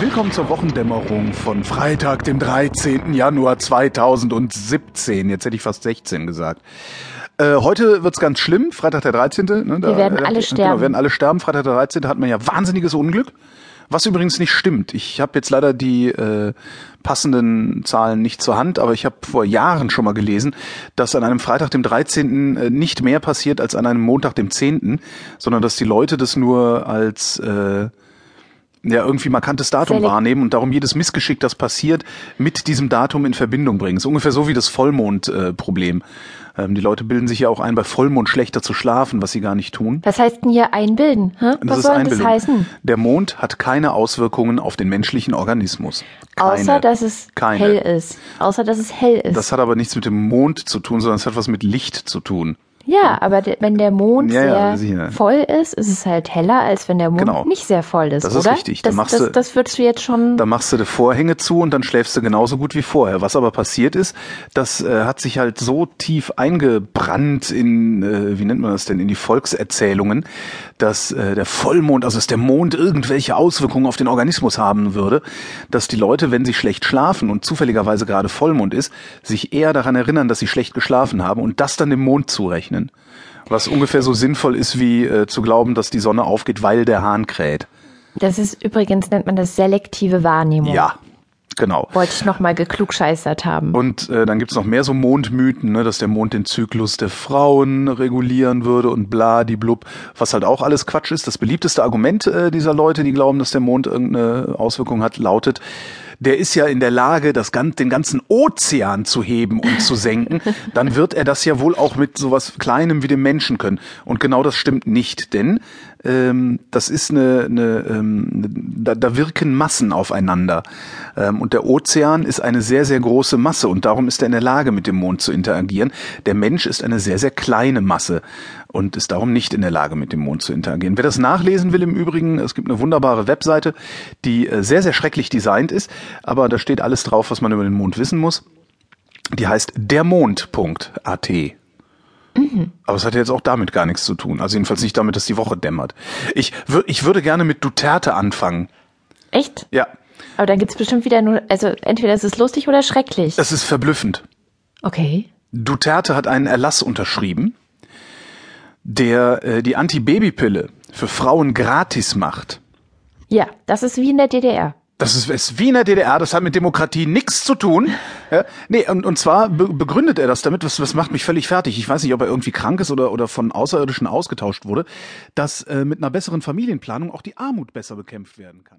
Willkommen zur Wochendämmerung von Freitag, dem 13. Januar 2017. Jetzt hätte ich fast 16 gesagt. Äh, heute wird's ganz schlimm, Freitag der 13. Ne, Wir werden alle Genau, sterben. werden alle sterben. Freitag der 13. hat man ja wahnsinniges Unglück. Was übrigens nicht stimmt. Ich habe jetzt leider die äh, passenden Zahlen nicht zur Hand, aber ich habe vor Jahren schon mal gelesen, dass an einem Freitag, dem 13. äh, nicht mehr passiert als an einem Montag, dem 10., sondern dass die Leute das nur als äh, ja, irgendwie markantes Datum Selek- wahrnehmen und darum jedes Missgeschick, das passiert, mit diesem Datum in Verbindung bringen. ist ungefähr so wie das Vollmond-Problem. Äh, ähm, die Leute bilden sich ja auch ein, bei Vollmond schlechter zu schlafen, was sie gar nicht tun. Was heißt denn hier einbilden? Hä? Das Was soll denn das heißen? Der Mond hat keine Auswirkungen auf den menschlichen Organismus. Keine. Außer, dass es Keine. hell ist. Außer, dass es hell ist. Das hat aber nichts mit dem Mond zu tun, sondern es hat was mit Licht zu tun. Ja, aber der, wenn der Mond Ja, ja, sehr sicher. voll ist, ist es halt heller, als wenn der Mond Genau. nicht sehr voll ist, Das ist oder? richtig. Da Das, machst das, du- das würdest du jetzt schon... Da machst du die Vorhänge zu und dann schläfst du genauso gut wie vorher. Was aber passiert ist, das äh, hat sich halt so tief eingebrannt in, äh, wie nennt man das denn, in die Volkserzählungen, dass äh, der Vollmond, also dass der Mond irgendwelche Auswirkungen auf den Organismus haben würde, dass die Leute, wenn sie schlecht schlafen und zufälligerweise gerade Vollmond ist, sich eher daran erinnern, dass sie schlecht geschlafen haben und das dann dem Mond zurechnen. Was ungefähr so sinnvoll ist, wie äh, zu glauben, dass die Sonne aufgeht, weil der Hahn kräht. Das ist übrigens, nennt man das selektive Wahrnehmung. Ja, genau. Wollte ich nochmal geklugscheißert haben. Und äh, dann gibt's noch mehr so Mondmythen, ne, dass der Mond den Zyklus der Frauen regulieren würde und bla, die blub, was halt auch alles Quatsch ist. Das beliebteste Argument äh, dieser Leute, die glauben, dass der Mond irgendeine Auswirkung hat, lautet, der ist ja in der Lage, das, den ganzen Ozean zu heben und zu senken, dann wird er das ja wohl auch mit sowas Kleinem wie dem Menschen können. Und genau das stimmt nicht, denn ähm, das ist eine, eine ähm, da, da wirken Massen aufeinander. Ähm, und der Ozean ist eine sehr, sehr große Masse und darum ist er in der Lage, mit dem Mond zu interagieren. Der Mensch ist eine sehr, sehr kleine Masse und ist darum nicht in der Lage, mit dem Mond zu interagieren. Wer das nachlesen will im Übrigen, es gibt eine wunderbare Webseite, die äh, sehr, sehr schrecklich designt ist, aber da steht alles drauf, was man über den Mond wissen muss. Die heißt dermond.at. Aber es hat ja jetzt auch damit gar nichts zu tun. Also jedenfalls nicht damit, dass die Woche dämmert. Ich, wür ich würde gerne mit Duterte anfangen. Echt? Ja, Aber dann gibt's bestimmt wieder nur, also entweder ist es lustig oder schrecklich. es ist verblüffend. Okay. Duterte hat einen Erlass unterschrieben, der äh, die Antibabypille für Frauen gratis macht. Ja, das ist wie in der DDR. Das ist, ist wie in der DDR, das hat mit Demokratie nichts zu tun. Ja, nee, und, und zwar be begründet er das damit, was, was macht mich völlig fertig. Ich weiß nicht, ob er irgendwie krank ist oder, oder von Außerirdischen ausgetauscht wurde, dass äh, mit einer besseren Familienplanung auch die Armut besser bekämpft werden kann.